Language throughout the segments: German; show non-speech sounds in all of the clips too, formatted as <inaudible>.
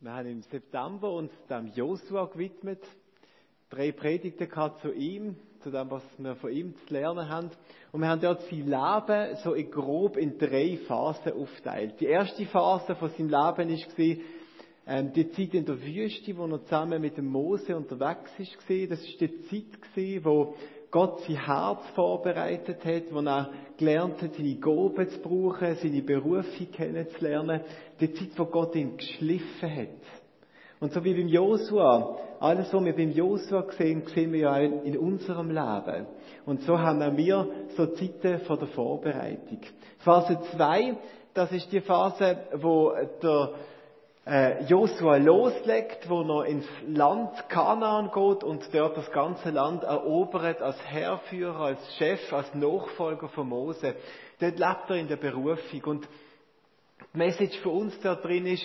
Wir haben im September uns dem Josua gewidmet, drei Predigten gehabt zu ihm, zu dem, was wir von ihm zu lernen haben. Und wir haben dort sein Leben so in grob in drei Phasen aufteilt. Die erste Phase von seinem Leben war, ähm, die Zeit in der Wüste, wo er zusammen mit dem Mose unterwegs war. Das war die Zeit, wo Gott sein Herz vorbereitet hat, wo er gelernt hat, seine Gaben zu brauchen, seine Berufung kennenzulernen. Die Zeit, wo Gott ihn geschliffen hat. Und so wie beim Josua, alles, was wir beim Josua sehen, sehen wir ja auch in unserem Leben. Und so haben auch wir so Zeiten von der Vorbereitung. Phase 2, das ist die Phase, wo der äh, Josua loslegt, wo er ins Land Kanaan geht und dort das ganze Land erobert als Herrführer, als Chef, als Nachfolger von Mose. Dort lebt er in der Berufung. Und die Message für uns da drin ist,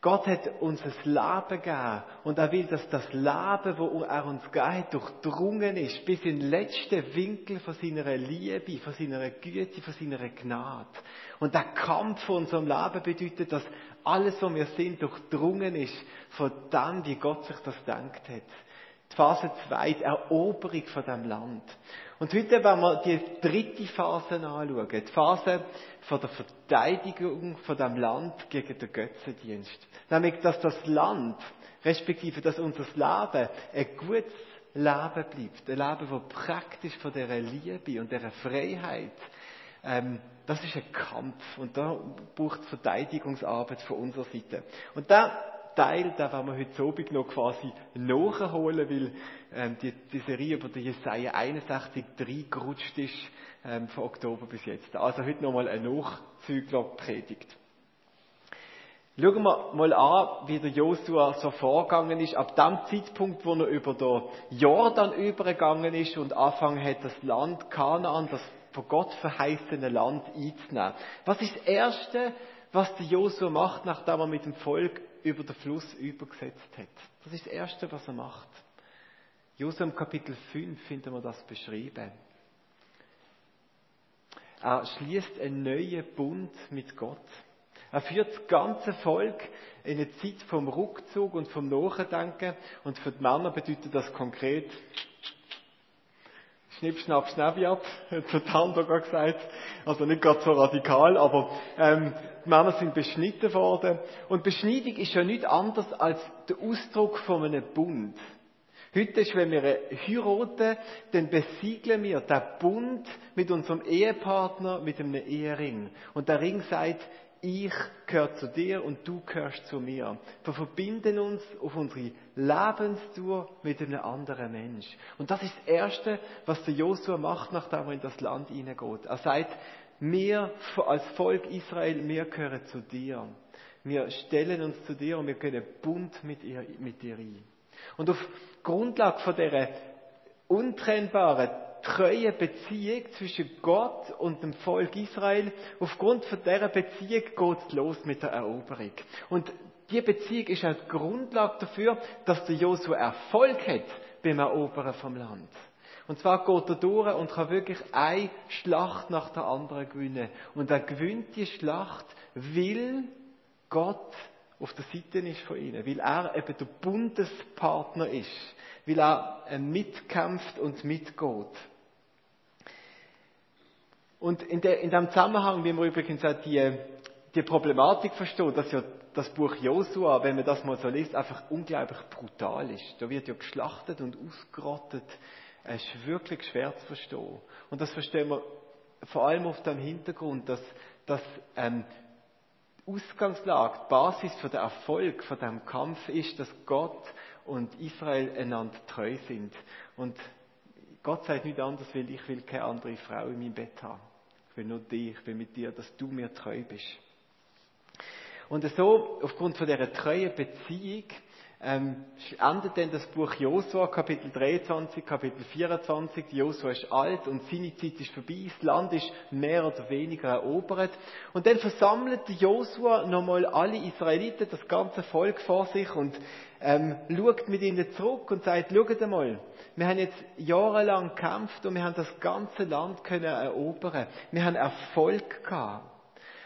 Gott hat uns ein Leben gegeben und er will, dass das Leben, wo er uns gegeben hat, durchdrungen ist, bis in den letzten Winkel von seiner Liebe, von seiner Güte, von seiner Gnade. Und der Kampf von unserem Leben bedeutet, dass alles, was wir sind, durchdrungen ist von dem, wie Gott sich das denkt hat. Phase 2, die Eroberung von dem Land. Und heute werden wir die dritte Phase anschauen. Die Phase von der Verteidigung von dem Land gegen den Götzendienst. Nämlich, dass das Land, respektive, dass unser Leben ein gutes Leben bleibt. Ein Leben, das praktisch von dieser Liebe und dieser Freiheit ähm, das ist ein Kampf und da braucht es Verteidigungsarbeit von unserer Seite. Und der Teil, den werden wir heute Abend noch quasi nachholen, weil ähm, die, die Serie über die Jesaja 61 reingerutscht ist ähm, von Oktober bis jetzt. Also heute nochmal ein Nachzügler-Predigt. Schauen wir mal an, wie der Josua so vorgegangen ist, ab dem Zeitpunkt, wo er über den Jordan übergegangen ist und angefangen hat, das Land Kanaan, das von Gott verheißene Land einzunehmen. Was ist das Erste, was der Josua macht, nachdem er mit dem Volk über den Fluss übergesetzt hat? Das ist das Erste, was er macht. Josua im Kapitel 5 finden wir das beschrieben. Er schließt einen neuen Bund mit Gott. Er führt das ganze Volk in eine Zeit vom Rückzug und vom Nachdenken. Und für die Männer bedeutet das konkret Schnipp, schnapp, schnabiat, <laughs> hat der Hamburger gesagt. Also nicht gerade so radikal, aber ähm, die Männer sind beschnitten worden. Und Beschneidung ist ja nicht anders als der Ausdruck von einem Bund. Heute ist, wenn wir heiraten, dann besiegeln wir den Bund mit unserem Ehepartner mit einem Ehering. Und der Ring sagt, ich gehöre zu dir und du gehörst zu mir. Wir verbinden uns auf unsere Lebenstour mit einem anderen Mensch. Und das ist das Erste, was der Josua macht, nachdem er in das Land hineingeht. Er sagt, wir als Volk Israel, wir gehören zu dir. Wir stellen uns zu dir und wir können Bund mit, ihr, mit dir ein. Und auf Grundlage von dieser untrennbaren treue Beziehung zwischen Gott und dem Volk Israel. Aufgrund von dieser Beziehung geht es los mit der Eroberung. Und die Beziehung ist auch die Grundlage dafür, dass der Josua Erfolg hat beim Erobern vom Land. Und zwar geht er durch und kann wirklich eine Schlacht nach der anderen gewinnen. Und er gewinnt die Schlacht, weil Gott auf der Seite ist von ihnen, weil er eben der Bundespartner ist, weil er mitkämpft und mitgeht. Und in, der, in dem Zusammenhang, wie man übrigens auch die, die Problematik versteht, dass ja das Buch Josua, wenn man das mal so liest, einfach unglaublich brutal ist. Da wird ja geschlachtet und ausgerottet. Es ist wirklich schwer zu verstehen. Und das verstehen wir vor allem auf dem Hintergrund, dass, dass ähm, Ausgangslage, die Basis für den Erfolg von dem Kampf ist, dass Gott und Israel einander treu sind. Und Gott sagt nicht anders, weil ich will keine andere Frau in meinem Bett haben. Ich will nur dich, ich will mit dir, dass du mir treu bist. Und so, aufgrund von dieser treuen Beziehung, ähm, endet dann das Buch Josua, Kapitel 23, Kapitel 24. Josua ist alt und seine Zeit ist vorbei. Das Land ist mehr oder weniger erobert. Und dann versammelt Josua nochmal alle Israeliten, das ganze Volk vor sich und ähm, schaut mit ihnen zurück und sagt, schaut einmal, wir haben jetzt jahrelang gekämpft und wir haben das ganze Land können erobern. Wir haben Erfolg gehabt.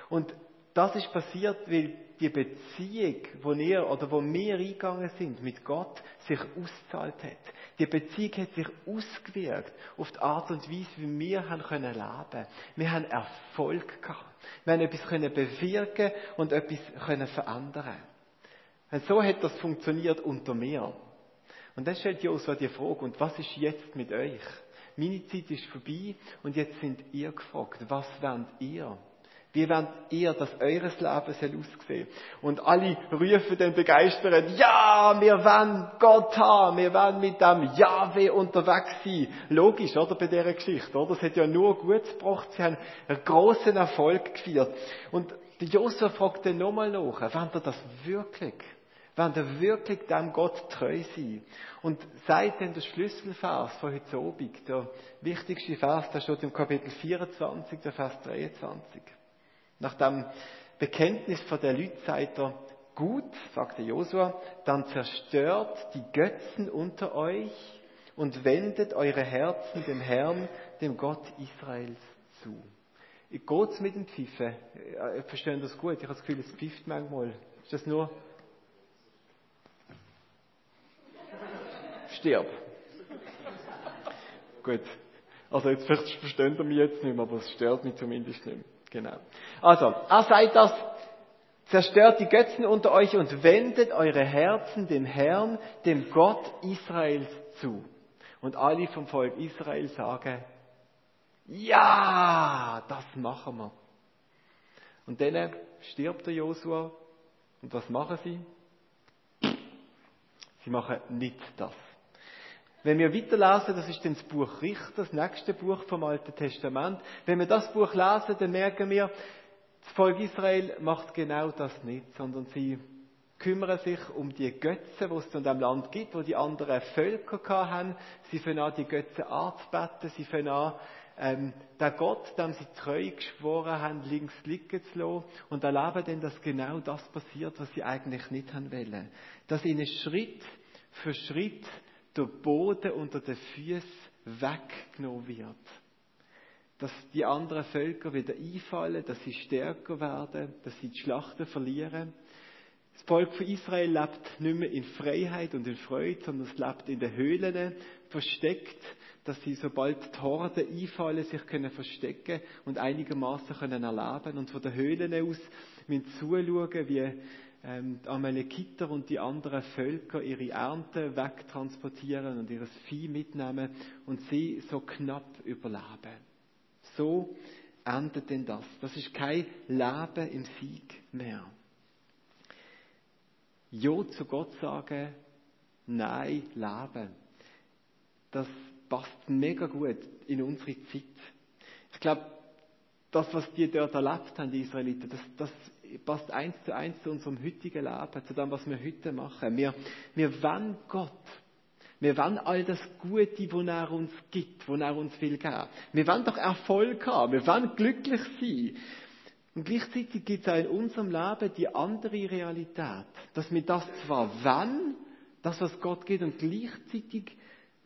Und das ist passiert, weil die Beziehung, wo ihr oder wo wir eingegangen sind mit Gott, sich ausgezahlt hat. Die Beziehung hat sich ausgewirkt auf die Art und Weise, wie wir haben können leben. Wir haben Erfolg gehabt. Wir haben etwas können bewirken und etwas können verändern. Und so hat das funktioniert unter mir. Und dann stellt Josua die Frage, und was ist jetzt mit euch? Meine Zeit ist vorbei und jetzt sind ihr gefragt, was wollt ihr? Wie wollt ihr, dass eures Leben soll aussehen? Und alle rufen dann begeistert, ja, wir wollen Gott haben, wir wollen mit dem Jahwe unterwegs sein. Logisch, oder, bei dieser Geschichte, oder? Es hat ja nur gut gebracht, sie haben einen großen Erfolg gefeiert. Und Josef fragt dann nochmal nach, wollt ihr das wirklich? Wollt ihr wirklich dem Gott treu sein? Und sagt dann der Schlüsselvers von heute Abend, der wichtigste Vers, der steht im Kapitel 24, der Vers 23. Nach dem Bekenntnis von der Leute sagt er, gut, sagte Josua, dann zerstört die Götzen unter euch und wendet eure Herzen dem Herrn, dem Gott Israels zu. Geht's mit dem Pfiffen? Ich verstehe das gut. Ich habe das Gefühl, es pfifft manchmal. Ist das nur? Stirb. gut. Also jetzt verstehen ihr mich jetzt nicht mehr, aber es stört mich zumindest nicht mehr. Genau. Also, er sagt das, zerstört die Götzen unter euch und wendet eure Herzen dem Herrn, dem Gott Israels zu. Und alle vom Volk Israel sagen, ja, das machen wir. Und dann stirbt der Josua. Und was machen sie? Sie machen nicht das. Wenn wir weiterlesen, das ist dann das Buch Richter, das nächste Buch vom Alten Testament. Wenn wir das Buch lesen, dann merken wir, das Volk Israel macht genau das nicht, sondern sie kümmern sich um die Götzen, die es in dem Land gibt, wo die anderen Völker haben. Sie fangen an, die Götzen anzubeten. Sie fangen an, ähm, der Gott, dem sie treu geschworen haben, links liegen zu lassen und erleben dann, dass genau das passiert, was sie eigentlich nicht haben wollen. Dass ihnen Schritt für Schritt der Boden unter den Füßen weggenommen wird. Dass die anderen Völker wieder einfallen, dass sie stärker werden, dass sie die Schlachten verlieren. Das Volk von Israel lebt nicht mehr in Freiheit und in Freude, sondern es lebt in den Höhlen, versteckt, dass sie, sobald die Horden einfallen, sich können verstecken und einigermaßen können erleben und von den Höhlen aus müssen zuschauen, wie ähm, die Amalekiter und die anderen Völker ihre Ernte wegtransportieren und ihres Vieh mitnehmen und sie so knapp überleben. So endet denn das. Das ist kein Leben im Sieg mehr. Ja zu Gott sagen, nein, leben. Das passt mega gut in unsere Zeit. Ich glaube, das, was die dort erlebt haben, die Israeliten, das, das passt eins zu eins zu unserem heutigen Leben, zu dem, was wir heute machen. Wir, wir wollen Gott. Wir wollen all das Gute, wo er uns gibt, wo er uns will geben. Wir wollen doch Erfolg haben. Wir wollen glücklich sein. Und gleichzeitig gibt es auch in unserem Leben die andere Realität, dass wir das zwar wollen, das, was Gott geht, und gleichzeitig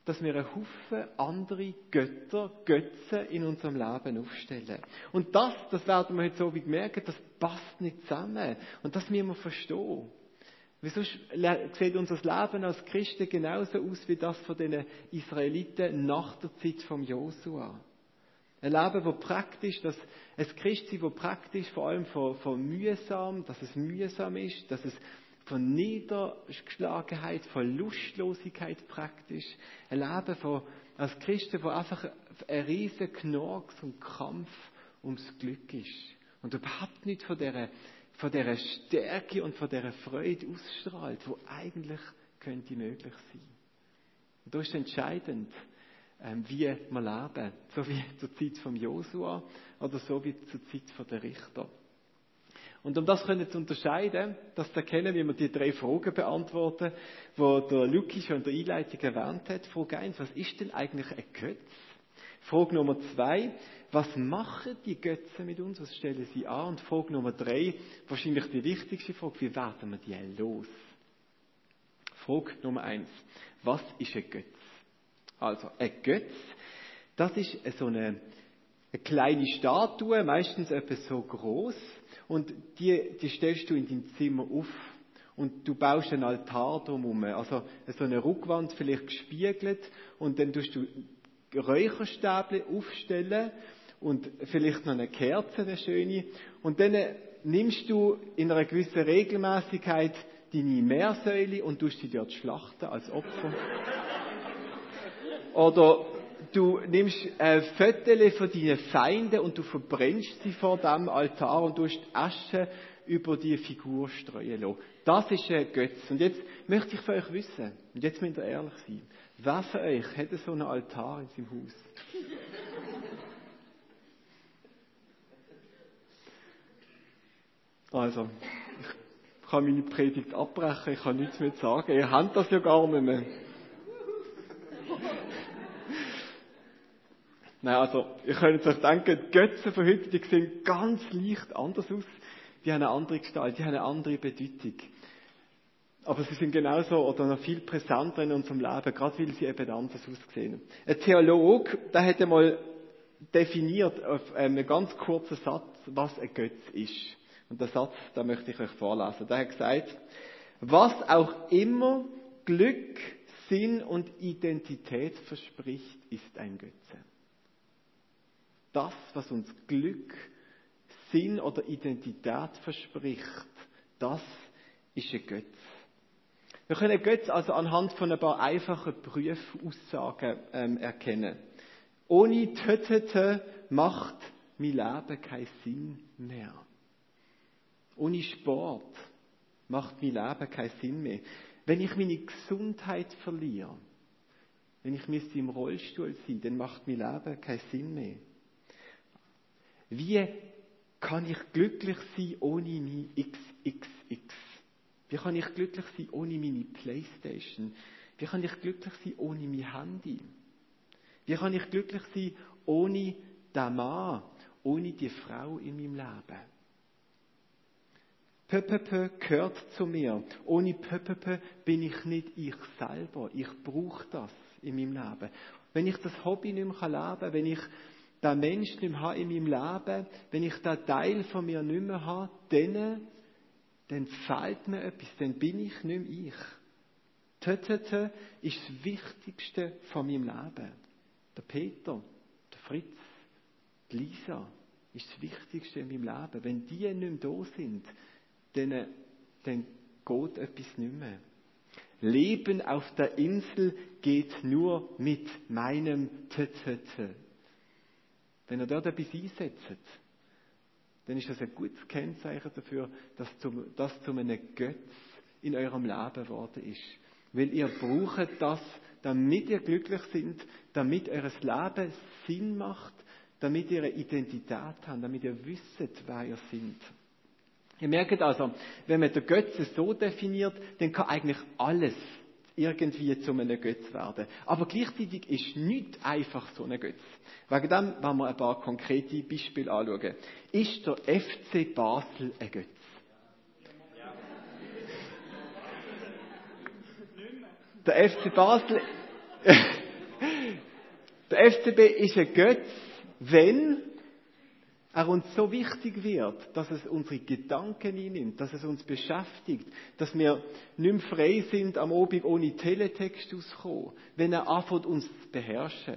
dass wir einen Haufen andere Götter, Götze in unserem Leben aufstellen. Und das, das werden wir heute so wie merken, das passt nicht zusammen. Und das müssen wir verstehen. Wieso sieht unser Leben als Christen genauso aus wie das von den Israeliten nach der Zeit vom Josua? Ein Leben, wo praktisch, dass ein Christsein, wo praktisch vor allem von, von mühsam, dass es mühsam ist, dass es von Niedergeschlagenheit, von Lustlosigkeit praktisch. Ein Leben von, als Christen, wo einfach ein riesen Knorks und Kampf ums Glück ist. Und überhaupt nicht von dieser, von dieser Stärke und von dieser Freude ausstrahlt, wo eigentlich könnte möglich sein. Und da ist entscheidend, ähm, wie wir leben. So wie zur Zeit von Josua oder so wie zur Zeit der Richter. Und um das können zu unterscheiden, das zu erkennen, wie wir die drei Fragen beantworten, wo der Luki schon in der Einleitung erwähnt hat. Frage 1, was ist denn eigentlich ein Götz? Frage Nummer 2, was machen die Götze mit uns? Was stellen sie an? Und Frage Nummer 3, wahrscheinlich die wichtigste Frage, wie werden wir die los? Frage Nummer 1, was ist ein Götz? Also, ein Götz, das ist so eine, eine kleine Statue, meistens etwas so groß und die, die stellst du in dein Zimmer auf und du baust einen Altar drumherum. Also so eine Rückwand vielleicht gespiegelt und dann tust du Räucherstäbchen aufstellen und vielleicht noch eine Kerze, eine schöne. Und dann nimmst du in einer gewissen Regelmäßigkeit deine Meersäule und tust sie dort schlachten als Opfer. <laughs> Oder du nimmst ein Viertel von deinen Feinden und du verbrennst sie vor dem Altar und tust Asche über die Figur streuen lassen. Das ist ein Götz. Und jetzt möchte ich von euch wissen, und jetzt müsst ihr ehrlich sein, wer von euch hat so einen Altar in seinem Haus? <laughs> Also, ich kann meine Predigt abbrechen, ich kann nichts mehr sagen. Ihr habt das ja gar nicht mehr. Nein, also, ihr könnt euch denken, die Götzen von heute, die sehen ganz leicht anders aus. Die haben eine andere Gestalt, die haben eine andere Bedeutung. Aber sie sind genauso oder noch viel präsenter in unserem Leben, gerade weil sie eben anders aussehen. Ein Theologe, der hat einmal definiert auf einem ganz kurzen Satz, was ein Götz ist. Und der Satz, da möchte ich euch vorlesen. Der hat gesagt, was auch immer Glück, Sinn und Identität verspricht, ist ein Götze das, was uns Glück, Sinn oder Identität verspricht, das ist ein Götz. Wir können Götz also anhand von ein paar einfachen Prüfaussagen ähm, erkennen. Ohne Tötete macht mein Leben keinen Sinn mehr. Ohne Sport macht mein Leben keinen Sinn mehr. Wenn ich meine Gesundheit verliere, wenn ich müsste im Rollstuhl sein, dann macht mein Leben keinen Sinn mehr. Wie kann ich glücklich sein ohne mein XXX? Wie kann ich glücklich sein ohne meine Playstation? Wie kann ich glücklich sein ohne mein Handy? Wie kann ich glücklich sein ohne den Mann, ohne die Frau in meinem Leben? Pöpöpö gehört zu mir. Ohne Pöpöpö bin ich nicht ich selber. Ich brauche das in meinem Leben. Wenn ich das Hobby nicht mehr leben kann, wenn ich den Mensch nicht mehr in meinem Leben, wenn ich den Teil von mir nicht mehr habe, dann, dann fehlt mir etwas, dann bin ich nicht mehr ich. Tötete ist das Wichtigste von meinem Leben. Der Peter, der Fritz, die Lisa ist das Wichtigste in meinem Leben. Wenn die nicht mehr da sind, dann, dann geht etwas nicht mehr. Leben auf der Insel geht nur mit meinem Tötete. Wenn ihr dort etwas einsetzt, dann ist das ein gutes Kennzeichen dafür, dass das zu einem Götz in eurem Leben geworden ist. Weil ihr braucht das, damit ihr glücklich seid, damit eures Leben Sinn macht, damit ihr eine Identität habt, damit ihr wisst, wer ihr seid. Ihr merkt also, wenn man den Götze so definiert, dann kann eigentlich alles irgendwie zu einem Götz werden. Aber gleichzeitig ist nicht einfach so ein Götz. Wegen dem wollen wir ein paar konkrete Beispiele anschauen. Ist der FC Basel ein Götz? Der FC Basel, <laughs> der FCB ist ein Götz, wenn er uns so wichtig wird, dass es unsere Gedanken einnimmt, dass es uns beschäftigt, dass wir nicht mehr frei sind, am Abend ohne Teletext auszukommen, wenn er anfängt, uns zu beherrschen.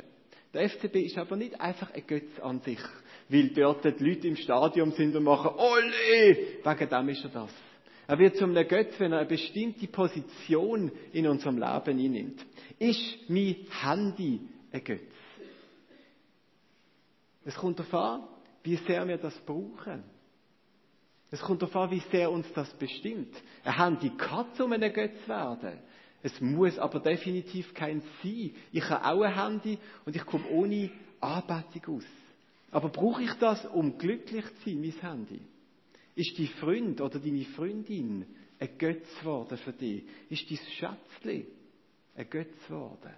Der FCB ist aber nicht einfach ein Götz an sich, weil dort die Leute im Stadion sind und machen, Olé! Wegen dem ist er das. Er wird zu einem Götz, wenn er eine bestimmte Position in unserem Leben einnimmt. Ist mein Handy ein Götz? Es kommt darauf an, wie sehr wir das brauchen. Es kommt darauf an, wie sehr uns das bestimmt. Ein Handy kann zu einem Götz werden. Es muss aber definitiv kein sein. Ich habe auch ein Handy und ich komme ohne Anbetung aus. Aber brauche ich das, um glücklich zu sein, mein Handy? Ist dein Freund oder deine Freundin ein Götz geworden für dich? Ist dein Schätzchen ein Götz geworden?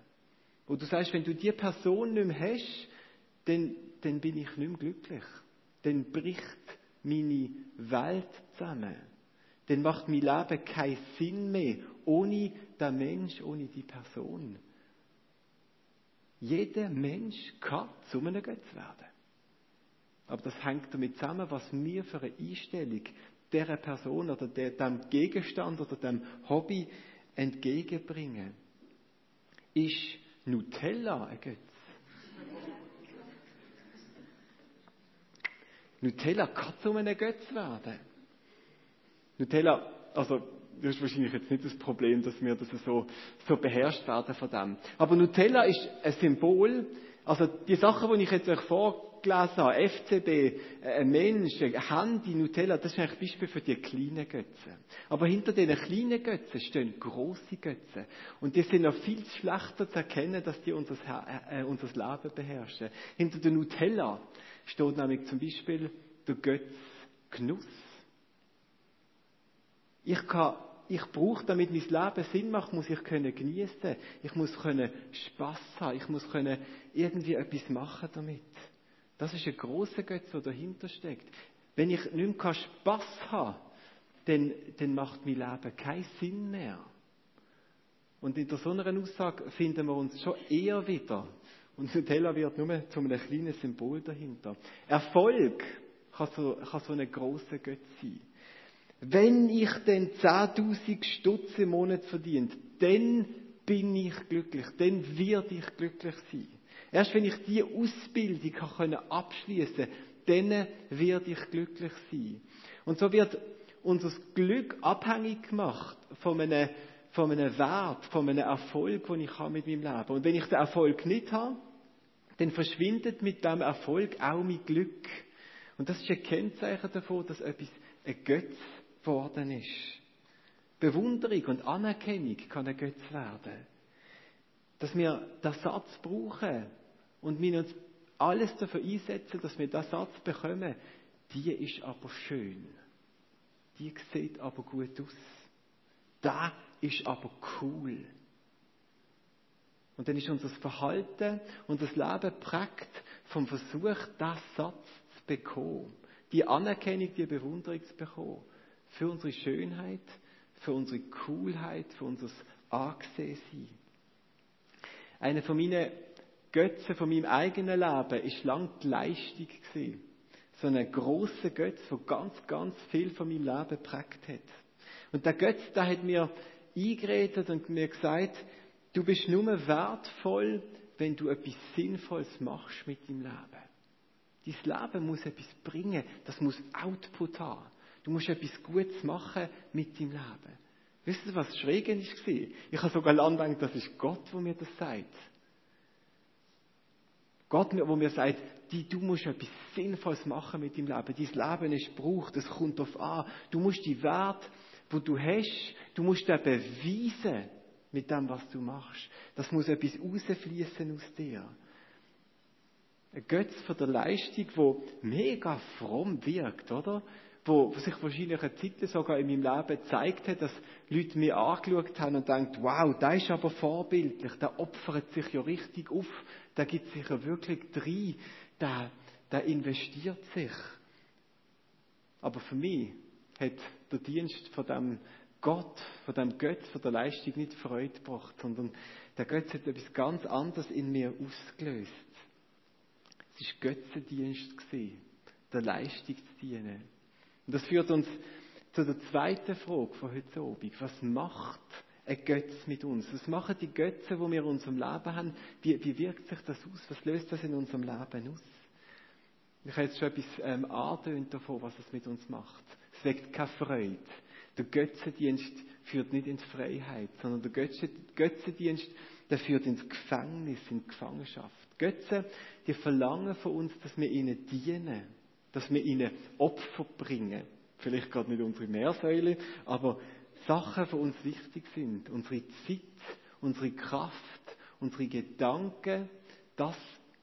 Wo du sagst, wenn du die Person nicht mehr hast, dann dann bin ich nicht mehr glücklich. Dann bricht meine Welt zusammen. Dann macht mein Leben keinen Sinn mehr, ohne den Mensch, ohne die Person. Jeder Mensch kann zu einem Götz werden. Aber das hängt damit zusammen, was wir für eine Einstellung dieser Person oder dem Gegenstand oder dem Hobby entgegenbringen. Ist Nutella ein Götz? Nutella kann zu einem Götz werden. Nutella, also das ist wahrscheinlich jetzt nicht das Problem, dass wir das so, so beherrscht werden von dem. Aber Nutella ist ein Symbol, also die Sachen, die ich jetzt euch vorgelesen habe, FCB, ein Mensch, ein Handy, Nutella, das ist eigentlich Beispiel für die kleinen Götzen. Aber hinter diesen kleinen Götzen stehen große Götzen. Und die sind noch viel schlechter zu erkennen, dass die unser, äh, unser Leben beherrschen. Hinter der Nutella steht nämlich zum Beispiel der Götz Genuss. Ich kann ich brauche, damit mein Leben Sinn macht, muss ich können genießen. Ich muss können Spaß haben. Ich muss können irgendwie etwas machen damit. Das ist ein großer Götz, der dahinter steckt. Wenn ich nicht mehr Spaß habe, dann, dann macht mein Leben keinen Sinn mehr. Und in so einer Aussage finden wir uns schon eher wieder. Und Nutella wird nur zu einem kleinen Symbol dahinter. Erfolg kann so, kann so ein großer Götz sein. Wenn ich denn 10.000 Stutz im Monat verdient, dann bin ich glücklich, dann werde ich glücklich sein. Erst wenn ich diese Ausbildung kann abschließen dann werde ich glücklich sein. Und so wird unser Glück abhängig gemacht von einem, von einem Wert, von einem Erfolg, den ich habe mit meinem Leben. Und wenn ich den Erfolg nicht habe, dann verschwindet mit dem Erfolg auch mein Glück. Und das ist ein Kennzeichen davon, dass etwas ein Götz geworden ist. Bewunderung und Anerkennung kann ein Götz werden. Dass wir den Satz brauchen und wir uns alles dafür einsetzen, dass wir diesen Satz bekommen, die ist aber schön. Die sieht aber gut aus. Da ist aber cool. Und dann ist unser Verhalten und das Leben prägt vom Versuch, diesen Satz zu bekommen. Die Anerkennung, die Bewunderung zu bekommen für unsere Schönheit, für unsere Coolheit, für unser Angesehensein. Einer von meinen Götzen von meinem eigenen Leben ist lang die Leistung gewesen. So ein grosser Götz, der ganz, ganz viel von meinem Leben geprägt hat. Und der Götz, der hat mir eingeredet und mir gesagt, du bist nur wertvoll, wenn du etwas Sinnvolles machst mit deinem Leben. Dein Leben muss etwas bringen, das muss Output haben. Du musst etwas Gutes machen mit deinem Leben. Wisst ihr, was schräg war? Ich habe sogar lange gedacht, das ist Gott, der mir das sagt. Gott, der mir sagt, du musst etwas Sinnvolles machen mit deinem Leben. Dein Leben ist Brauch, das kommt auf an. Du musst die Wert, wo du hast, du musst den beweisen mit dem, was du machst. Das muss etwas rausfließen aus dir. Ein Götz von der Leistung, wo mega fromm wirkt, oder? wo sich wahrscheinlich eine Zeit sogar in meinem Leben gezeigt hat, dass Leute mir angeschaut haben und denkt, wow, der ist aber vorbildlich, der opfert sich ja richtig auf, der gibt sich ja wirklich drin, der, der investiert sich. Aber für mich hat der Dienst von dem Gott, von dem Gott, von der Leistung nicht Freude gebracht, sondern der Gott hat etwas ganz anderes in mir ausgelöst. Es war Götzendienst, der Leistung zu dienen. Und das führt uns zu der zweiten Frage von heute Abend. Was macht ein Götz mit uns? Was machen die Götze, die wir in unserem Leben haben? Wie, wie wirkt sich das aus? Was löst das in unserem Leben aus? Ich habe jetzt schon etwas ähm, davon, was es mit uns macht. Es weckt keine Freude. Der Götzendienst führt nicht in Freiheit, sondern der Götzendienst, der führt ins Gefängnis, in Gefangenschaft. Götze, die verlangen von uns, dass wir ihnen dienen dass wir ihnen Opfer bringen. Vielleicht gerade nicht unsere Meersäule, aber Sachen für uns wichtig sind. Unsere Zeit, unsere Kraft, unsere Gedanken, das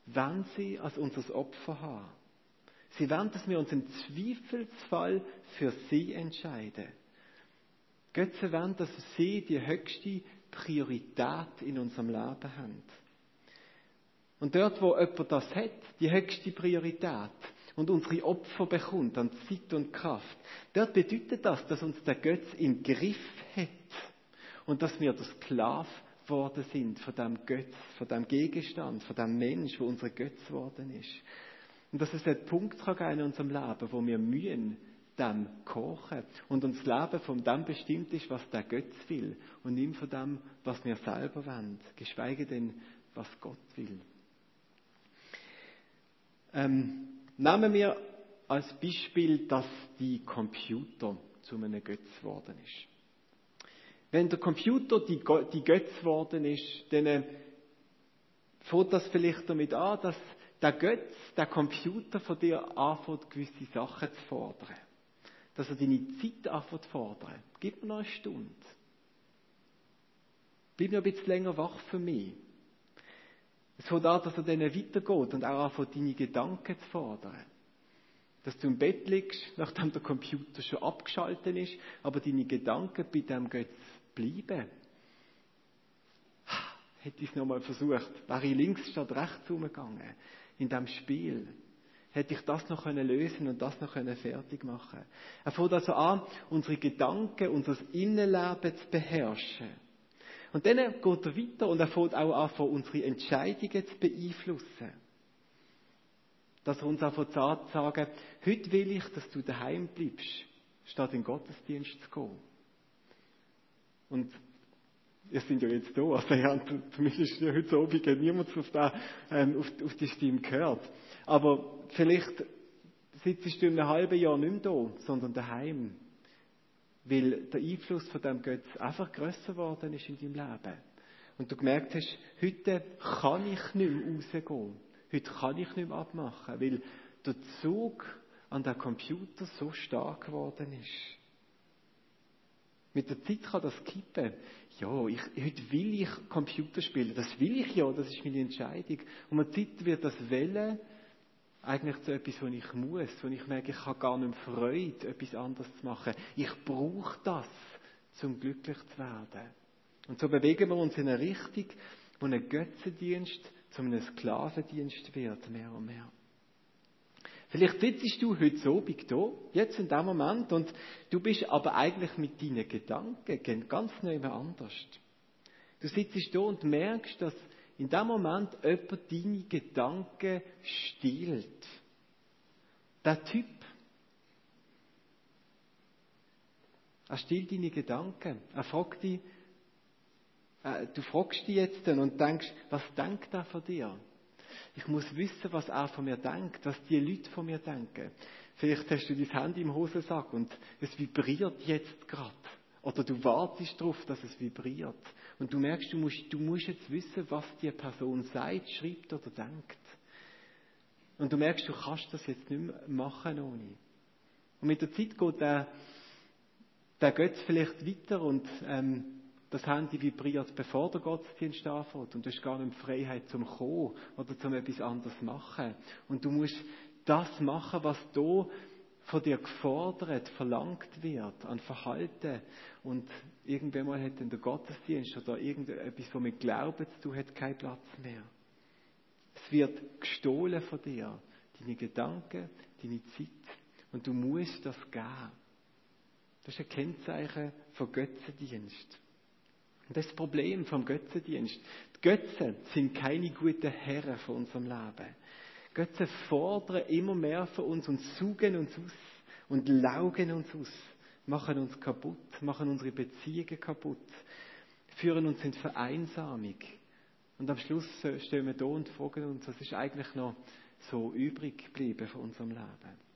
wollen sie als unser Opfer haben. Sie wollen, dass wir uns im Zweifelsfall für sie entscheiden. Götze wollen, dass sie die höchste Priorität in unserem Leben haben. Und dort, wo jemand das hat, die höchste Priorität, und unsere Opfer bekommt an Zeit und Kraft, dort bedeutet das, dass uns der Götz im Griff hat und dass wir der Sklave geworden sind von dem Götz, von dem Gegenstand, von dem Mensch, wo unser Götz geworden ist. Und dass es einen Punkt kann in unserem Leben, wo wir mühen, dem kochen und uns Leben von dem bestimmt ist, was der Götz will und nicht von dem, was wir selber wollen, geschweige denn, was Gott will. Ähm, nehmen wir als Beispiel, dass die Computer zu einem Götz geworden ist. Wenn der Computer die, die Götz geworden ist, dann äh, fängt das vielleicht damit an, dass der Götz, der Computer von dir anfängt, gewisse Sachen zu fordern. Dass er deine Zeit anfängt zu fordern. Gib mir noch eine Stunde. Bleib noch ein bisschen länger wach für mich. Es fängt an, dass er dann weitergeht und auch anfängt, deine Gedanken zu fordern. Dass du im Bett liegst, nachdem der Computer schon abgeschaltet ist, aber deine Gedanken bei dem Götz bleiben. Hätte ich es nochmal versucht, wäre ich links statt rechts umgegangen in dem Spiel. Hätte ich das noch können lösen und das noch können fertig machen. Er fängt also an, unsere Gedanken, unser Innenleben zu beherrschen. Und dann geht er weiter und er fängt auch an, unsere Entscheidungen zu beeinflussen. Dass er uns auch zu sagen, heute will ich, dass du daheim bleibst, statt in den Gottesdienst zu gehen. Und wir sind ja jetzt da, also ja, zumindest heute Abend niemand auf, da, ähm, auf, auf, die Stimme gehört. Aber vielleicht sitzt du in einem halben Jahr nicht mehr da, sondern daheim. Weil der Einfluss von dem Götz einfach grösser geworden ist in deinem Leben. Und du gemerkt hast, heute kann ich nicht mehr rausgehen. Heute kann ich nicht mehr abmachen, weil der Zug an den Computer so stark geworden ist. Mit der Zeit kann das kippen. Ja, ich, heute will ich Computer spielen. Das will ich ja, das ist meine Entscheidung. Und mit der Zeit wird das Welle eigentlich zu etwas, was ich muss, wo ich merke, ich habe gar nicht Freude, etwas anderes zu machen. Ich brauche das, um glücklich zu werden. Und so bewegen wir uns in eine Richtung, wo ein Götzendienst zu einem Sklavendienst wird, mehr und mehr. Vielleicht sitzt du heute Abend da, jetzt in dem Moment, und du bist aber eigentlich mit deinen Gedanken ganz neu anders. Du sitzt da und merkst, dass in dem Moment jemand deine Gedanken stiehlt. Der Typ. Er stiehlt deine Gedanken. Er fragt dich, äh, du fragst dich jetzt und denkst, was denkt er von dir? Ich muss wissen, was er von mir denkt, was die Leute von mir denken. Vielleicht hast du dein Handy im Hosensack und es vibriert jetzt gerade. Oder du wartest darauf, dass es vibriert. Und du merkst, du musst, du musst jetzt wissen, was die Person sagt, schreibt oder denkt. Und du merkst, du kannst das jetzt nicht mehr machen ohne. Und mit der Zeit geht der, der Götz vielleicht weiter und ähm, das Handy vibriert, bevor der Gottesdienst anfängt. Und du hast gar nicht Freiheit zum Kommen oder zum etwas anderes machen. Und du musst das machen, was da von dir gefordert, verlangt wird an Verhalten. Und irgendwann mal hat dann der Gottesdienst oder irgendetwas, was mit Glauben zu tun hat, keinen Platz mehr. Es wird gestohlen von dir. Deine Gedanken, deine Zeit. Und du musst das geben. Das ist ein Kennzeichen von Götzendienst. Und das ist das Problem vom Götzendienst. Die Götzen sind keine guten Herren von unserem Leben. Götzen fordern immer mehr von uns und suchen uns aus und laugen uns aus, machen uns kaputt, machen unsere Beziehungen kaputt, führen uns in Vereinsamung. Und am Schluss stehen wir da und fragen uns, was ist eigentlich noch so übrig geblieben von unserem Leben.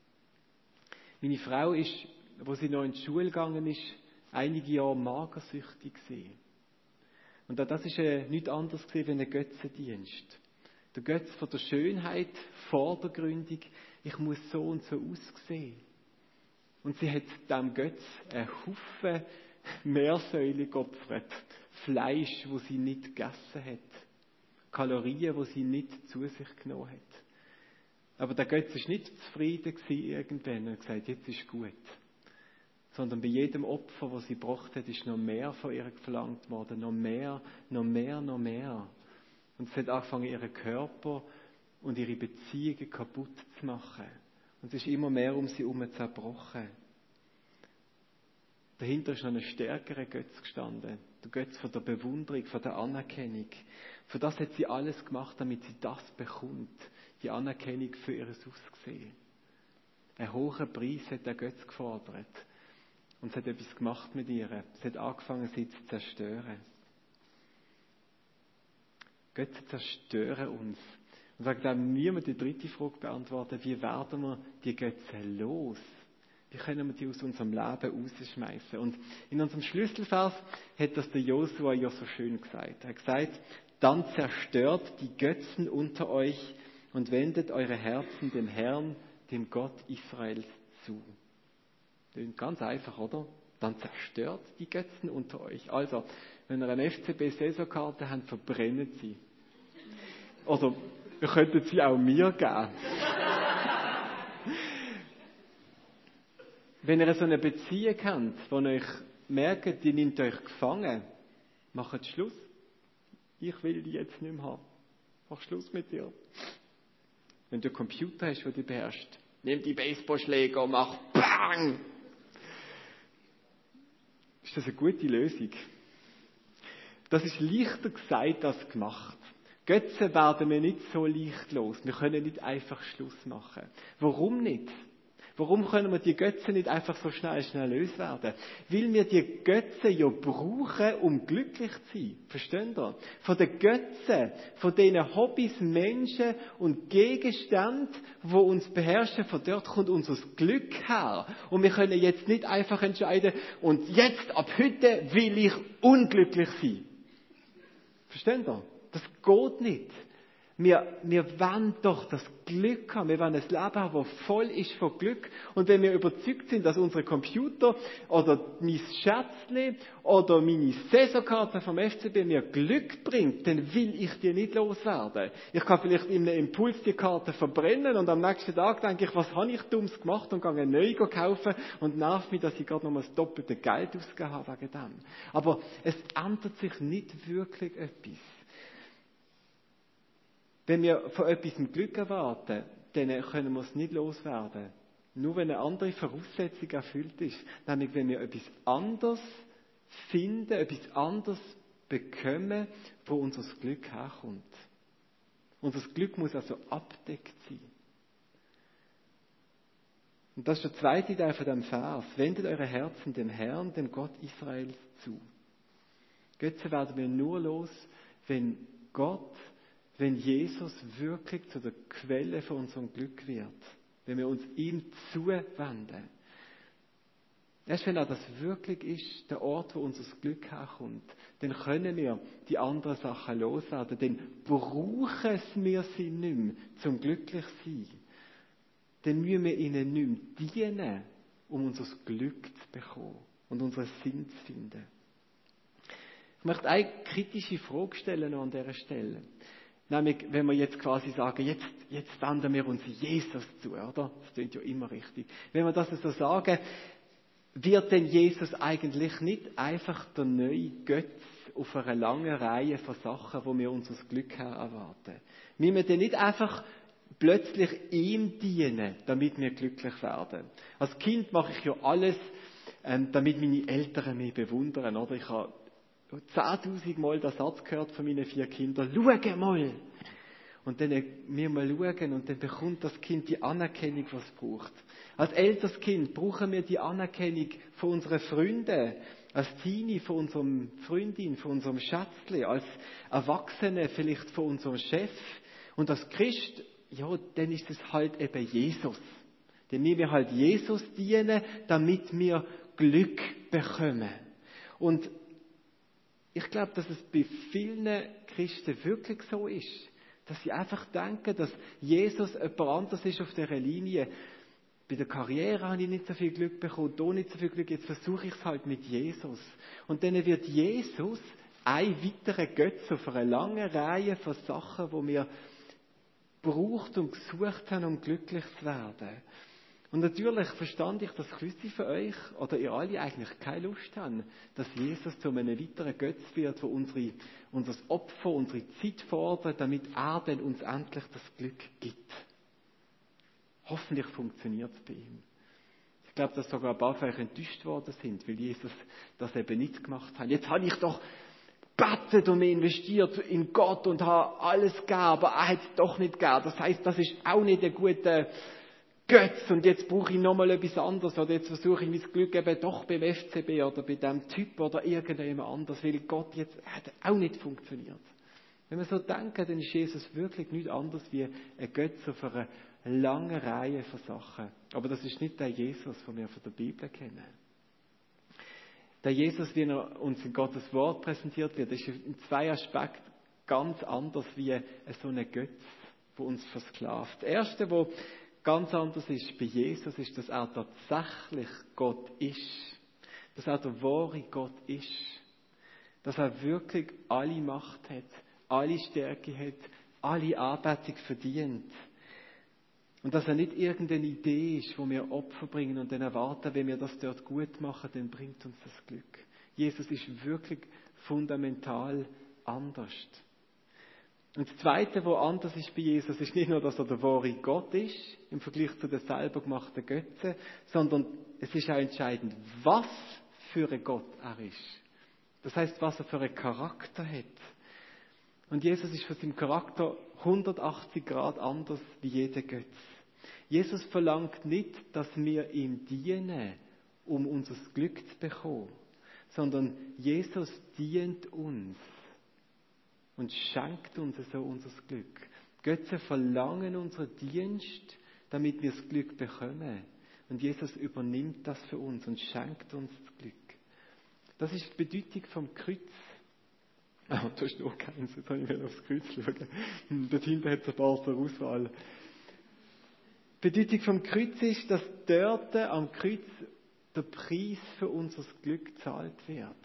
Meine Frau ist, wo sie noch in die Schule gegangen ist, einige Jahre magersüchtig gewesen. Und das ist äh, nichts anderes gewesen wie ein Götzendienst. Der Götz von der Schönheit, vordergründig, ich muss so und so aussehen. Und sie hat dem Götz einen Haufen Meersäule geopfert. Fleisch, wo sie nicht gegessen hat. Kalorien, wo sie nicht zu sich genommen hat. Aber der Götz ist nicht zufrieden gewesen irgendwann und gesagt, jetzt ist gut sondern bei jedem Opfer, das sie gebracht hat, ist noch mehr von ihr verlangt worden. Noch mehr, noch mehr, noch mehr. Und sie hat angefangen, ihren Körper und ihre Beziehungen kaputt zu machen. Und es ist immer mehr um sie herum zerbrochen. Dahinter ist noch ein stärkerer Götz gestanden. Der Götz von der Bewunderung, von der Anerkennung. Für das hat sie alles gemacht, damit sie das bekommt. die Anerkennung für ihr Aussehen. Ein hoher Preis hat der Götz gefordert. Und es hat etwas gemacht mit ihr. Es hat angefangen, sie zu zerstören. Götze zerstören uns. Und sagt dann, wir müssen die dritte Frage beantworten, wie werden wir die Götze los? Wie können wir die aus unserem Leben rausschmeißen? Und in unserem Schlüsselvers hat das der Josua ja so schön gesagt. Er hat gesagt, dann zerstört die Götzen unter euch und wendet eure Herzen dem Herrn, dem Gott Israels zu. Klingt ganz einfach, oder? Dann zerstört die Götzen unter euch. Also, wenn ihr eine FCB-Saisonkarte habt, verbrennt sie. Oder ihr könntet sie auch mir geben. wenn ihr so eine Beziehung habt, wo euch merkt, die nimmt euch gefangen, macht Schluss. Ich will die jetzt nicht mehr haben. Mach Schluss mit dir. Wenn du einen Computer hast, der dich beherrscht, nimm die Baseballschläger und mach BANG! Ist das eine gute Lösung? Das ist leichter gesagt als gemacht. Götze werden wir nicht so leicht los. Wir können nicht einfach Schluss machen. Warum nicht? Warum können wir die Götze nicht einfach so schnell, schnell loswerden? Weil wir die Götze ja brauchen, um glücklich zu sein. Versteht ihr? Von den Götzen, von diesen Hobbys, Menschen und Gegenständen, wo uns beherrschen, von dort kommt unser Glück her. Und wir können jetzt nicht einfach entscheiden, und jetzt, ab heute, will ich unglücklich sein. Versteht ihr? Das geht nicht. Wir, wir wollen doch das Glück haben. Wir wollen ein Leben haben, das voll ist von Glück. Und wenn wir überzeugt sind, dass unsere Computer oder mein Schätzchen oder meine Saisonkarte vom FCB mir Glück bringt, dann will ich die nicht loswerden. Ich kann vielleicht in einem Impuls die Karte verbrennen und am nächsten Tag denke ich, was habe ich Dummes gemacht und gehe eine neue kaufen und nerv mich, dass ich gerade noch mal das doppelte Geld ausgegeben habe wegen dem. Aber es ändert sich nicht wirklich etwas. Wenn wir von etwas Glück erwarten, dann können wir es nicht loswerden. Nur wenn eine andere Voraussetzung erfüllt ist. Nämlich wenn wir etwas anderes finden, etwas anderes bekommen, wo unser Glück herkommt. Unser Glück muss also abdeckt sein. Und das ist der zweite Teil von dem Vers. Wendet eure Herzen dem Herrn, dem Gott Israels zu. Götze werden wir nur los, wenn Gott wenn Jesus wirklich zu der Quelle von unserem Glück wird, wenn wir uns ihm zuwenden. Erst wenn er das wirklich ist, der Ort, wo unser Glück herkommt, dann können wir die anderen Sachen loswerden. Dann brauchen wir sie nicht mehr zum glücklich sein. Dann müssen wir ihnen nicht mehr dienen, um unser Glück zu bekommen und unseren Sinn zu finden. Ich möchte eine kritische Frage stellen an dieser Stelle. Nämlich, wenn wir jetzt quasi sagen, jetzt, jetzt wenden wir uns Jesus zu, oder? Das klingt ja immer richtig. Wenn wir das so sagen, wird denn Jesus eigentlich nicht einfach der neue Götz auf einer langen Reihe von Sachen, wo wir unser Glück erwarten? Wir müssen nicht einfach plötzlich ihm dienen, damit wir glücklich werden. Als Kind mache ich ja alles, ähm, damit meine Eltern mich bewundern, oder? Ich habe 10.000 Mal den Satz gehört von meinen vier Kindern, schau mal! Und dann wir mal schauen und dann bekommt das Kind die Anerkennung, was es braucht. Als älteres Kind brauchen wir die Anerkennung von unseren Freunden, als Teenie von unserem Freundin, von unserem Schätzli, als Erwachsene vielleicht von unserem Chef. Und als Christ, ja, dann ist es halt eben Jesus. Denn wir halt Jesus dienen, damit wir Glück bekommen. Und ich glaube, dass es bei vielen Christen wirklich so ist, dass sie einfach denken, dass Jesus jemand anders ist auf dieser Linie. Bei der Karriere habe ich nicht so viel Glück bekommen, da nicht so viel Glück, jetzt versuche ich es halt mit Jesus. Und dann wird Jesus ein weiterer Götz auf einer langen Reihe von Sachen, wo wir braucht und gesucht haben, um glücklich zu werden. Und natürlich verstand ich, dass gewisse von euch oder ihr alle eigentlich keine Lust haben, dass Jesus zu einem weiteren Götz wird, wo unsere, unser Opfer, unsere Zeit fordert, damit er dann uns endlich das Glück gibt. Hoffentlich funktioniert es bei ihm. Ich glaube, dass sogar ein paar von euch enttäuscht worden sind, weil Jesus das eben nicht gemacht hat. Jetzt habe ich doch bettet und investiert in Gott und habe alles gegeben, aber er hat es doch nicht gegeben. Das heißt, das ist auch nicht ein guter Götz und jetzt brauche ich nochmal etwas anderes oder jetzt versuche ich mein Glück eben doch beim FCB oder bei dem Typ oder irgendjemand anders, weil Gott jetzt hat auch nicht funktioniert. Wenn wir so denken, dann ist Jesus wirklich nichts anderes wie ein Götz auf einer langen Reihe von Sachen. Aber das ist nicht der Jesus, den wir von der Bibel kennen. Der Jesus, wie er uns in Gottes Wort präsentiert wird, ist in zwei Aspekten ganz anders wie so ein Götz, wo uns versklavt. Das erste, wo ganz anders ist bei Jesus, ist, dass er tatsächlich Gott ist. Dass er der wahre Gott ist. Dass er wirklich alle Macht hat, alle Stärke hat, alle Anbetung verdient. Und dass er nicht irgendeine Idee ist, wo wir Opfer bringen und dann erwarten, wenn wir das dort gut machen, dann bringt uns das Glück. Jesus ist wirklich fundamental anders. Und das Zweite, was anders ist bei Jesus, ist nicht nur, dass er der wahre Gott ist, im Vergleich zu den selber gemachten Götzen, sondern es ist auch entscheidend, was für ein Gott er ist. Das heißt, was er für einen Charakter hat. Und Jesus ist von seinem Charakter 180 Grad anders wie jeder Götz. Jesus verlangt nicht, dass wir ihm dienen, um unser Glück zu bekommen, sondern Jesus dient uns und schenkt uns so unser Glück. Götze verlangen unseren Dienst, damit wir das Glück bekommen. Und Jesus übernimmt das für uns und schenkt uns das Glück. Das ist die Bedeutung vom Kreuz. <laughs> Ah, du hast noch keins, jetzt habe ich aufs Kreuz schauen. <laughs> Dort hinten hat es ein paar zur Auswahl. Die Bedeutung vom Kreuz ist, dass dort am Kreuz der Preis für unser Glück gezahlt wird.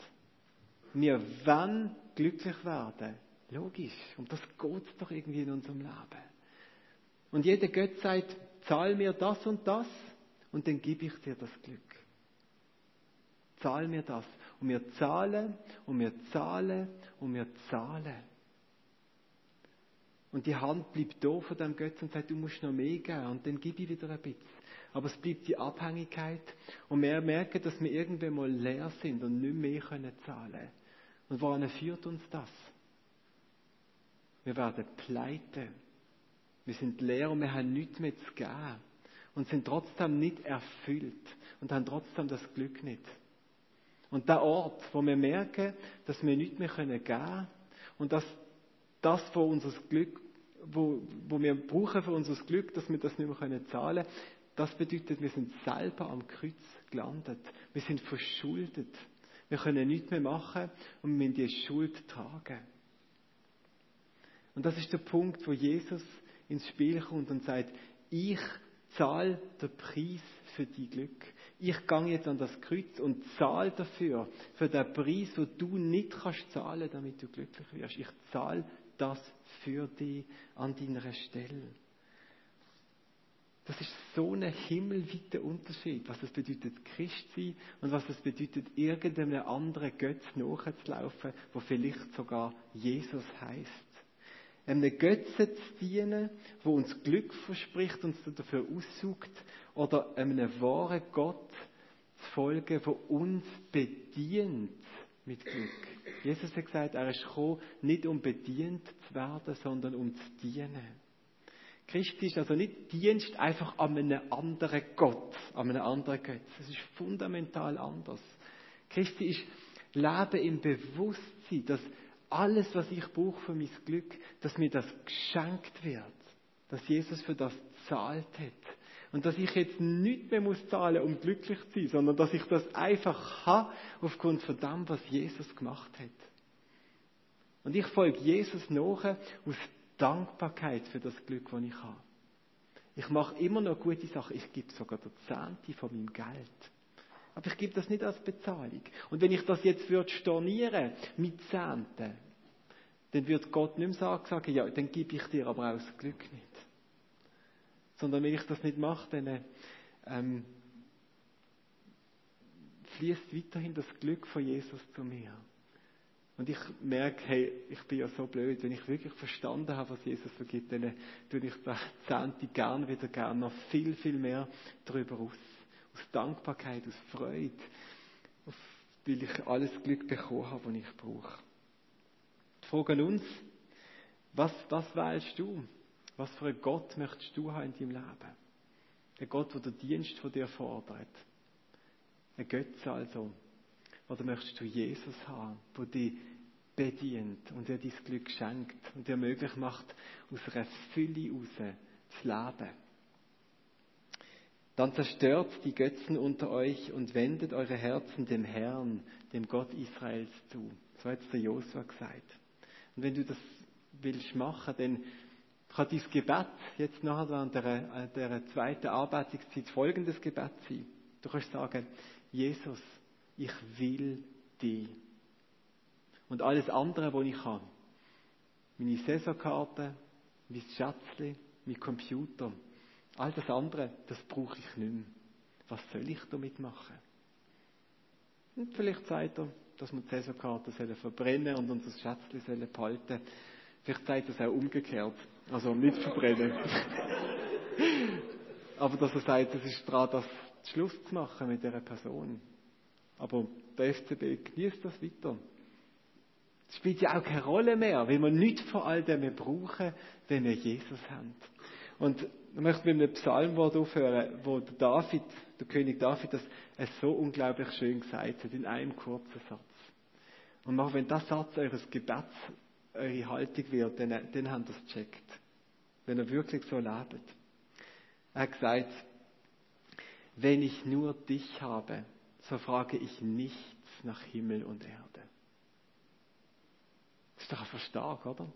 Wir wollen glücklich werden. Logisch. Um das geht doch irgendwie in unserem Leben. Und jeder Gott sagt, zahl mir das und das und dann gebe ich dir das Glück. Zahl mir das. Und wir zahlen und wir zahlen und wir zahlen. Und die Hand bleibt da von dem Götz und sagt, du musst noch mehr geben und dann gebe ich wieder ein bisschen. Aber es bleibt die Abhängigkeit und wir merken, dass wir irgendwann mal leer sind und nicht mehr können zahlen. Und woran führt uns das? Wir werden pleite. Wir sind leer und wir haben nichts mehr zu geben. Und sind trotzdem nicht erfüllt und haben trotzdem das Glück nicht. Und der Ort, wo wir merken, dass wir nichts mehr geben können und dass das, wo unser Glück, wo, wo wir brauchen für unser Glück, dass wir das nicht mehr können zahlen das bedeutet, wir sind selber am Kreuz gelandet. Wir sind verschuldet. Wir können nichts mehr machen und müssen die Schuld tragen. Und das ist der Punkt, wo Jesus ins Spiel kommt und sagt, ich zahle den Preis für dein Glück. Ich gehe jetzt an das Kreuz und zahle dafür, für den Preis, wo du nicht kannst zahlen, damit du glücklich wirst. Ich zahle das für dich an deiner Stelle. Das ist so ein himmelweiter Unterschied, was es bedeutet, Christ sein und was es bedeutet, irgendeinem anderen Götz nachzulaufen, wo vielleicht sogar Jesus heißt einem Götzen zu dienen, wo uns Glück verspricht, uns dafür aussucht, oder einem wahren Gott zu folgen, der uns bedient mit Glück. Jesus hat gesagt, er ist gekommen, nicht um bedient zu werden, sondern um zu dienen. Christi ist also nicht Dienst einfach an einem anderen Gott, an einem anderen Gott. Das ist fundamental anders. Christi ist Leben im Bewusstsein, dass alles, was ich brauche für mein Glück, dass mir das geschenkt wird. Dass Jesus für das zahlt hat. Und dass ich jetzt nicht mehr muss zahlen, um glücklich zu sein, sondern dass ich das einfach habe, aufgrund von dem, was Jesus gemacht hat. Und ich folge Jesus nach aus Dankbarkeit für das Glück, das ich habe. Ich mache immer noch gute Sachen. Ich gebe sogar der Zehnte von meinem Geld. Aber ich gebe das nicht als Bezahlung. Und wenn ich das jetzt würde stornieren mit Zehnten, dann wird Gott nicht mehr sagen, ja, dann gebe ich dir aber auch das Glück nicht. Sondern wenn ich das nicht mache, dann ähm, fließt weiterhin das Glück von Jesus zu mir. Und ich merke, hey, ich bin ja so blöd, wenn ich wirklich verstanden habe, was Jesus vergibt, dann tue ich das Zehnte gern wieder gern noch viel, viel mehr darüber aus aus Dankbarkeit, aus Freude, weil ich alles Glück bekommen habe, was ich brauche. fragen uns, was, was wählst du? Was für einen Gott möchtest du haben in deinem Leben? Ein Gott, der den Dienst von dir fordert. Ein Götze also. Oder möchtest du Jesus haben, der dich bedient und dir dein Glück schenkt und dir möglich macht, aus einer Fülle raus zu leben? Dann zerstört die Götzen unter euch und wendet eure Herzen dem Herrn, dem Gott Israels zu. So hat es der Josua gesagt. Und wenn du das willst machen, dann kann dein Gebet jetzt nachher an der, der zweiten Arbeitungszeit folgendes Gebet sein. Du kannst sagen, Jesus, ich will dich. Und alles andere, was ich habe, meine Saisonkarte, mein Schätzchen, mein Computer, all das andere, das brauche ich nicht mehr. Was soll ich damit machen? Und vielleicht sagt er, dass wir die Saisonkarte verbrennen und unser Schätzchen behalten sollen. Vielleicht sagt er es auch umgekehrt. Also nicht verbrennen. <laughs> Aber dass er sagt, es ist dran, das Schluss zu machen mit dieser Person. Aber der FCB genießt das weiter. Es spielt ja auch keine Rolle mehr, weil wir nichts von all dem brauchen, wenn wir Jesus haben. Und ich möchte mit einem Psalmwort aufhören, wo der David, der König David, das so unglaublich schön gesagt hat, in einem kurzen Satz. Und auch wenn das Satz eures Gebets eure Haltung wird, dann, dann habt ihr es gecheckt. Wenn ihr wirklich so lebt. Er hat gesagt, wenn ich nur dich habe, so frage ich nichts nach Himmel und Erde. Das ist doch einfach stark, oder?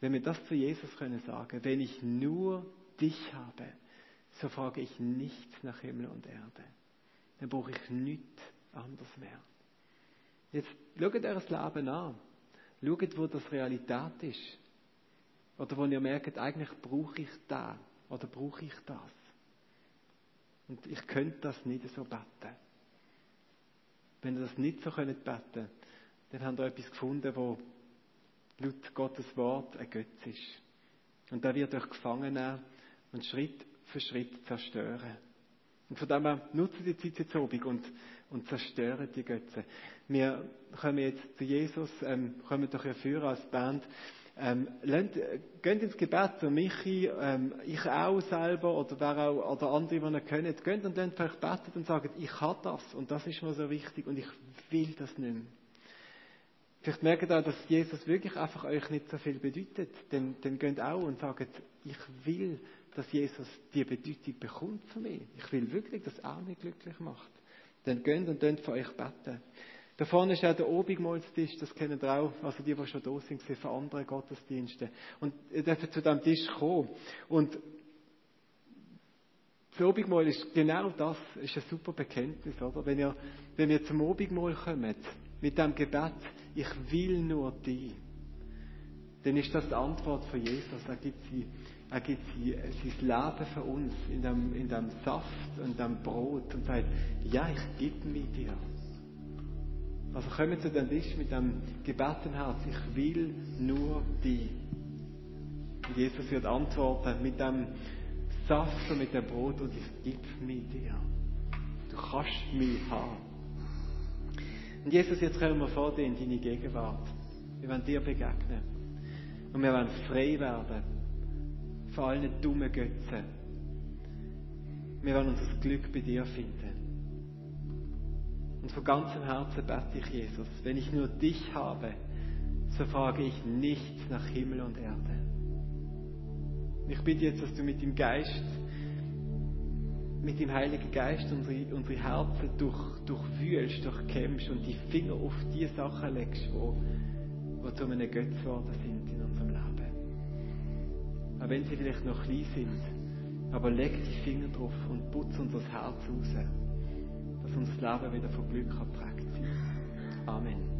Wenn wir das zu Jesus können sagen, wenn ich nur dich habe, so frage ich nichts nach Himmel und Erde. Dann brauche ich nichts anderes mehr. Jetzt schaut das Leben an. Schaut, wo das Realität ist. Oder wo ihr merkt, eigentlich brauche ich das oder brauche ich das. Und ich könnte das nicht so beten. Wenn ihr das nicht so könnt beten, dann habt ihr etwas gefunden, wo laut Gottes Wort ein Götz ist. Und da wird euch gefangen nehmen und Schritt für Schritt zerstören. Und von dem her nutzen die Zeit jetzt Abend und, und zerstören die Götze. Wir kommen jetzt zu Jesus, ähm, kommen doch hier führen als Band. Ähm, lernt, geht ins Gebet, so Michi, ähm, ich auch selber oder wer auch, oder andere, die ihr könnt, geht und lernt vielleicht beten und sagt, ich habe das und das ist mir so wichtig und ich will das nicht mehr. Vielleicht merkt ihr auch, dass Jesus wirklich einfach euch nicht so viel bedeutet. Dann, dann geht auch und sagt, ich will, dass Jesus die Bedeutung bekommt von mir. Ich will wirklich, dass er mich glücklich macht. Dann geht und könnt für euch beten. Da vorne ist auch der Obigmalstisch, das kennen ihr auch, also die, die schon da sind, für andere Gottesdienste. Und ihr dürft zu diesem Tisch kommen. Und das Obigmal ist genau das, ist ein super Bekenntnis, oder? Wenn ihr, wenn ihr zum Obigmal kommt, mit dem Gebet, ich will nur dich, dann ist das die Antwort von Jesus. Er gibt, sie, er gibt sie, sein Leben für uns in dem, in dem Saft und dem Brot und sagt, ja, ich gebe mir dir. Also kommen zu dem Tisch mit dem gebeten Herz, ich will nur dich. Und Jesus wird antworten mit dem Saft und mit dem Brot und ich gebe mir dir. Du kannst mich haben. Und Jesus, jetzt kommen wir vor dir in deine Gegenwart. Wir wollen dir begegnen. Und wir wollen frei werden von allen dummen Götzen. Wir wollen unser Glück bei dir finden. Und von ganzem Herzen bete ich, Jesus, wenn ich nur dich habe, so frage ich nichts nach Himmel und Erde. Ich bitte jetzt, dass du mit dem Geist mit dem Heiligen Geist unsere, unsere Herzen durch, durchwühlst, durchkämmst und die Finger auf die Sachen legst, wo, wo zu einem Götz geworden sind. Auch wenn sie vielleicht noch klein sind, aber leg die Finger drauf und putz unser Herz raus, dass unser Leben wieder von Glück geprägt sein Amen.